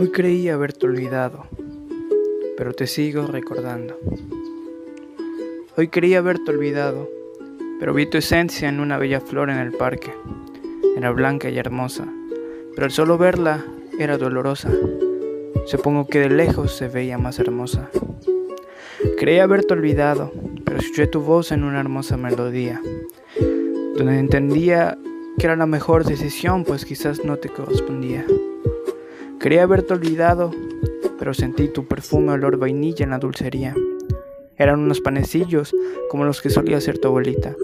Hoy creí haberte olvidado, pero te sigo recordando. Hoy creí haberte olvidado, pero vi tu esencia en una bella flor en el parque. Era blanca y hermosa, pero al solo verla era dolorosa. Supongo que de lejos se veía más hermosa. Creí haberte olvidado, pero escuché tu voz en una hermosa melodía, donde entendía que era la mejor decisión, pues quizás no te correspondía. Quería haberte olvidado, pero sentí tu perfume olor vainilla en la dulcería. Eran unos panecillos como los que solía hacer tu abuelita.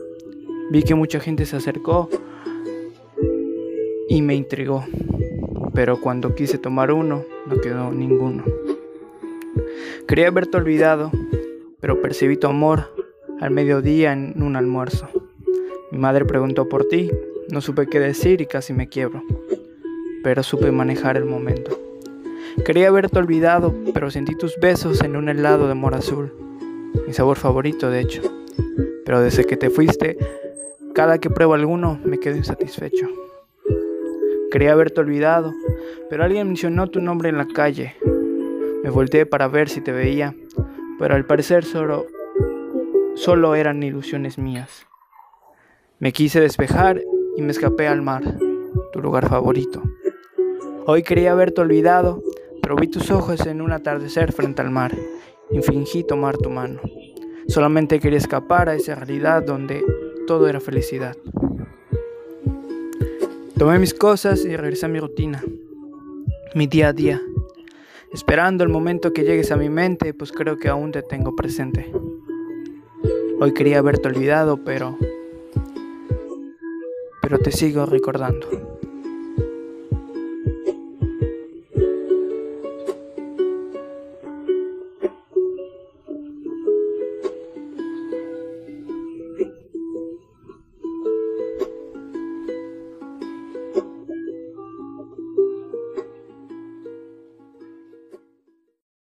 Vi que mucha gente se acercó y me intrigó, pero cuando quise tomar uno, no quedó ninguno. Quería haberte olvidado, pero percibí tu amor al mediodía en un almuerzo. Mi madre preguntó por ti, no supe qué decir y casi me quiebro pero supe manejar el momento. Quería haberte olvidado, pero sentí tus besos en un helado de mora azul, mi sabor favorito de hecho. Pero desde que te fuiste, cada que pruebo alguno me quedo insatisfecho. Quería haberte olvidado, pero alguien mencionó tu nombre en la calle. Me volteé para ver si te veía, pero al parecer solo, solo eran ilusiones mías. Me quise despejar y me escapé al mar, tu lugar favorito. Hoy quería haberte olvidado, pero vi tus ojos en un atardecer frente al mar y fingí tomar tu mano. Solamente quería escapar a esa realidad donde todo era felicidad. Tomé mis cosas y regresé a mi rutina, mi día a día, esperando el momento que llegues a mi mente, pues creo que aún te tengo presente. Hoy quería haberte olvidado, pero pero te sigo recordando.